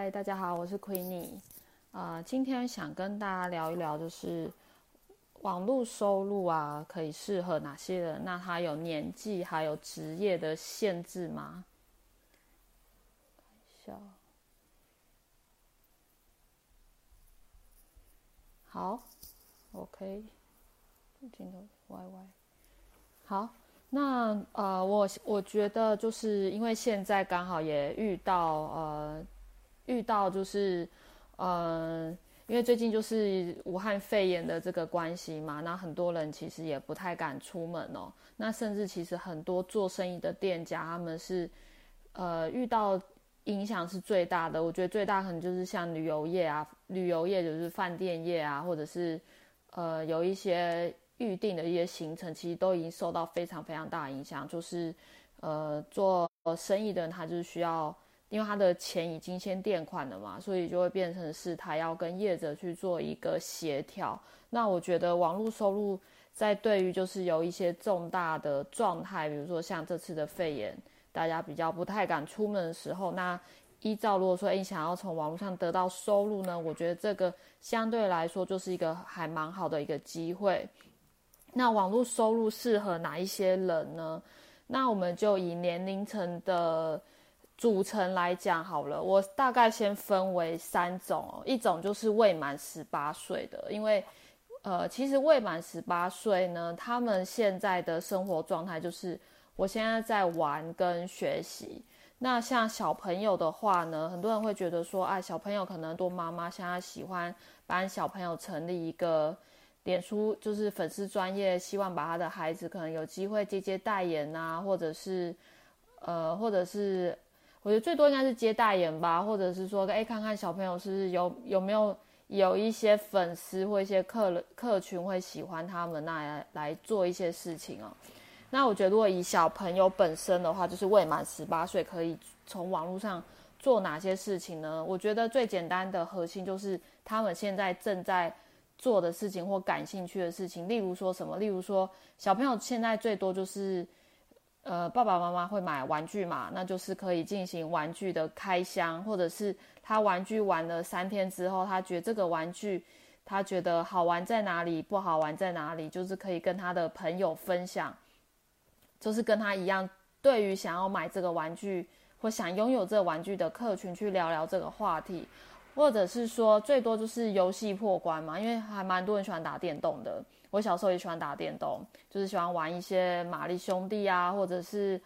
嗨，大家好，我是 Queenie。啊，今天想跟大家聊一聊，就是网络收入啊，可以适合哪些人？那它有年纪还有职业的限制吗？笑。好，OK，镜头歪歪。好。那呃，我我觉得就是因为现在刚好也遇到呃，遇到就是呃，因为最近就是武汉肺炎的这个关系嘛，那很多人其实也不太敢出门哦。那甚至其实很多做生意的店家，他们是呃遇到影响是最大的。我觉得最大可能就是像旅游业啊，旅游业就是饭店业啊，或者是呃有一些。预定的一些行程，其实都已经受到非常非常大的影响。就是，呃，做生意的人他就是需要，因为他的钱已经先垫款了嘛，所以就会变成是他要跟业者去做一个协调。那我觉得网络收入在对于就是有一些重大的状态，比如说像这次的肺炎，大家比较不太敢出门的时候，那依照如果说你想要从网络上得到收入呢，我觉得这个相对来说就是一个还蛮好的一个机会。那网络收入适合哪一些人呢？那我们就以年龄层的组成来讲好了。我大概先分为三种哦，一种就是未满十八岁的，因为呃，其实未满十八岁呢，他们现在的生活状态就是我现在在玩跟学习。那像小朋友的话呢，很多人会觉得说，哎，小朋友可能多妈妈现在喜欢帮小朋友成立一个。脸书就是粉丝专业，希望把他的孩子可能有机会接接代言啊，或者是，呃，或者是，我觉得最多应该是接代言吧，或者是说，哎，看看小朋友是不是有有没有有一些粉丝或一些客客群会喜欢他们，那来来做一些事情哦。那我觉得如果以小朋友本身的话，就是未满十八岁可以从网络上做哪些事情呢？我觉得最简单的核心就是他们现在正在。做的事情或感兴趣的事情，例如说什么？例如说，小朋友现在最多就是，呃，爸爸妈妈会买玩具嘛，那就是可以进行玩具的开箱，或者是他玩具玩了三天之后，他觉得这个玩具他觉得好玩在哪里，不好玩在哪里，就是可以跟他的朋友分享，就是跟他一样，对于想要买这个玩具或想拥有这个玩具的客群去聊聊这个话题。或者是说，最多就是游戏破关嘛，因为还蛮多人喜欢打电动的。我小时候也喜欢打电动，就是喜欢玩一些玛丽兄弟啊，或者是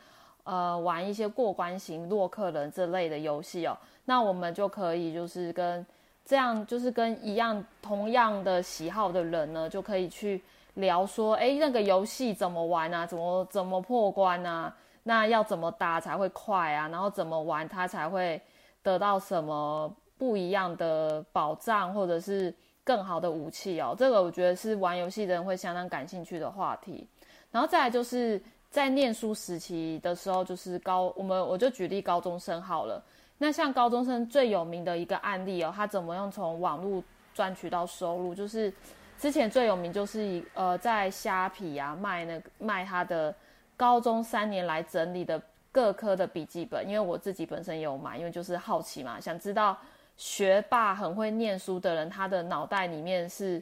呃玩一些过关型洛克人这类的游戏哦。那我们就可以就是跟这样，就是跟一样同样的喜好的人呢，就可以去聊说，哎，那个游戏怎么玩啊？怎么怎么破关啊？那要怎么打才会快啊？然后怎么玩它才会得到什么？不一样的宝藏，或者是更好的武器哦，这个我觉得是玩游戏的人会相当感兴趣的话题。然后再来就是在念书时期的时候，就是高我们我就举例高中生好了。那像高中生最有名的一个案例哦，他怎么样从网络赚取到收入？就是之前最有名就是呃在虾皮啊卖那个卖他的高中三年来整理的各科的笔记本，因为我自己本身也有买，因为就是好奇嘛，想知道。学霸很会念书的人，他的脑袋里面是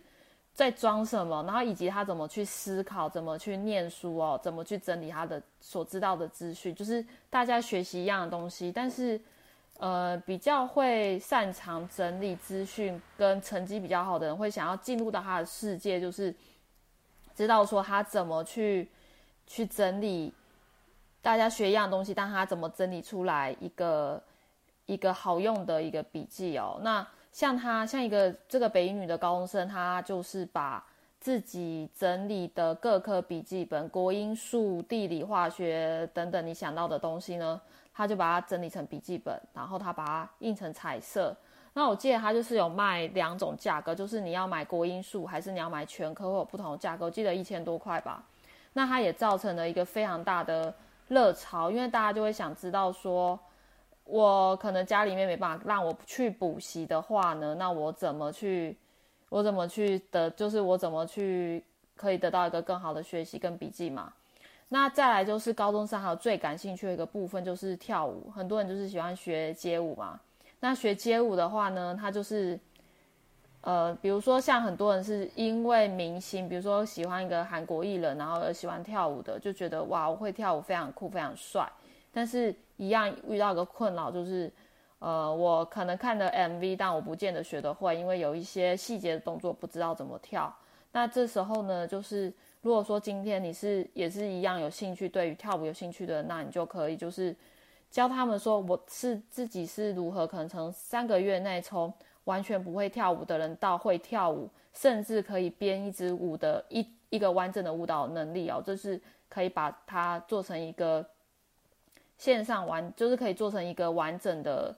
在装什么？然后以及他怎么去思考，怎么去念书哦，怎么去整理他的所知道的资讯？就是大家学习一样的东西，但是呃，比较会擅长整理资讯跟成绩比较好的人，会想要进入到他的世界，就是知道说他怎么去去整理大家学一样东西，但他怎么整理出来一个。一个好用的一个笔记哦，那像他像一个这个北女的高中生，他就是把自己整理的各科笔记本，国英数、地理、化学等等你想到的东西呢，他就把它整理成笔记本，然后他把它印成彩色。那我记得他就是有卖两种价格，就是你要买国英数还是你要买全科，会有不同的价格。我记得一千多块吧。那它也造成了一个非常大的热潮，因为大家就会想知道说。我可能家里面没办法让我去补习的话呢，那我怎么去？我怎么去得？就是我怎么去可以得到一个更好的学习跟笔记嘛？那再来就是高中生还有最感兴趣的一个部分就是跳舞，很多人就是喜欢学街舞嘛。那学街舞的话呢，它就是，呃，比如说像很多人是因为明星，比如说喜欢一个韩国艺人，然后而喜欢跳舞的，就觉得哇，我会跳舞非常酷，非常帅。但是，一样遇到个困扰，就是，呃，我可能看的 MV，但我不见得学得会，因为有一些细节的动作不知道怎么跳。那这时候呢，就是如果说今天你是也是一样有兴趣，对于跳舞有兴趣的，那你就可以就是教他们说，我是自己是如何可能从三个月内从完全不会跳舞的人到会跳舞，甚至可以编一支舞的一一个完整的舞蹈能力哦，就是可以把它做成一个。线上完就是可以做成一个完整的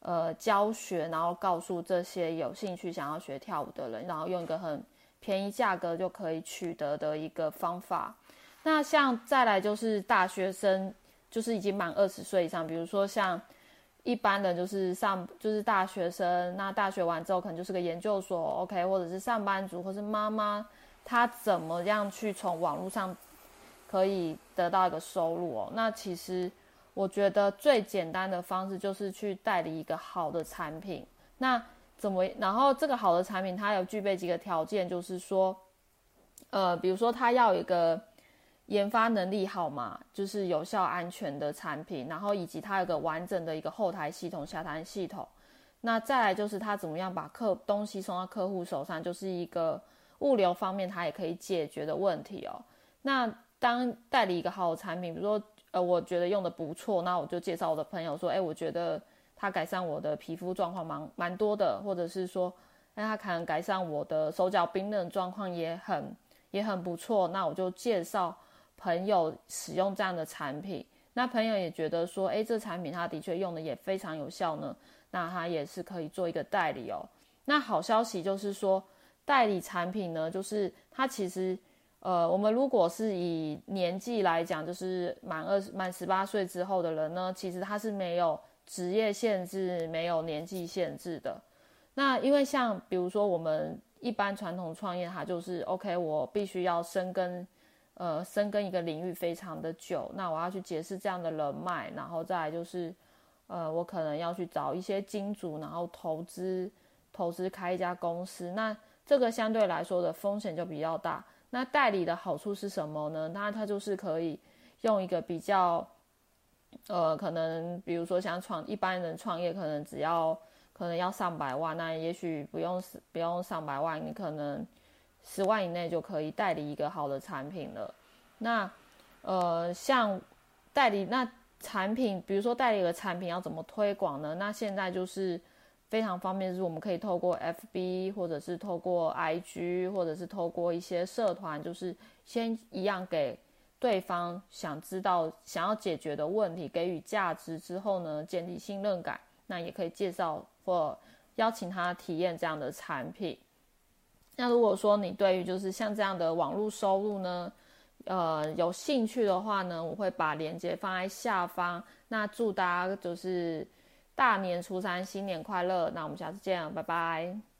呃教学，然后告诉这些有兴趣想要学跳舞的人，然后用一个很便宜价格就可以取得的一个方法。那像再来就是大学生，就是已经满二十岁以上，比如说像一般的就是上就是大学生，那大学完之后可能就是个研究所，OK，或者是上班族或是妈妈，他怎么样去从网络上可以得到一个收入哦？那其实。我觉得最简单的方式就是去代理一个好的产品。那怎么？然后这个好的产品它有具备几个条件，就是说，呃，比如说它要有一个研发能力好嘛，就是有效安全的产品，然后以及它有个完整的一个后台系统、下单系统。那再来就是它怎么样把客东西送到客户手上，就是一个物流方面它也可以解决的问题哦。那当代理一个好的产品，比如说。呃，我觉得用的不错，那我就介绍我的朋友说，哎，我觉得它改善我的皮肤状况蛮蛮多的，或者是说，哎，它可能改善我的手脚冰冷状况也很也很不错，那我就介绍朋友使用这样的产品，那朋友也觉得说，哎，这产品它的确用的也非常有效呢，那他也是可以做一个代理哦。那好消息就是说，代理产品呢，就是它其实。呃，我们如果是以年纪来讲，就是满二满十八岁之后的人呢，其实他是没有职业限制、没有年纪限制的。那因为像比如说我们一般传统创业，它就是 OK，我必须要深耕，呃，深耕一个领域非常的久。那我要去结识这样的人脉，然后再来就是，呃，我可能要去找一些金主，然后投资投资开一家公司。那这个相对来说的风险就比较大。那代理的好处是什么呢？那它就是可以用一个比较，呃，可能比如说像创一般人创业，可能只要可能要上百万，那也许不用不用上百万，你可能十万以内就可以代理一个好的产品了。那呃，像代理那产品，比如说代理的产品要怎么推广呢？那现在就是。非常方便，就是我们可以透过 FB，或者是透过 IG，或者是透过一些社团，就是先一样给对方想知道、想要解决的问题给予价值之后呢，建立信任感。那也可以介绍或邀请他体验这样的产品。那如果说你对于就是像这样的网络收入呢，呃，有兴趣的话呢，我会把链接放在下方。那祝大家就是。大年初三，新年快乐！那我们下次见，拜拜。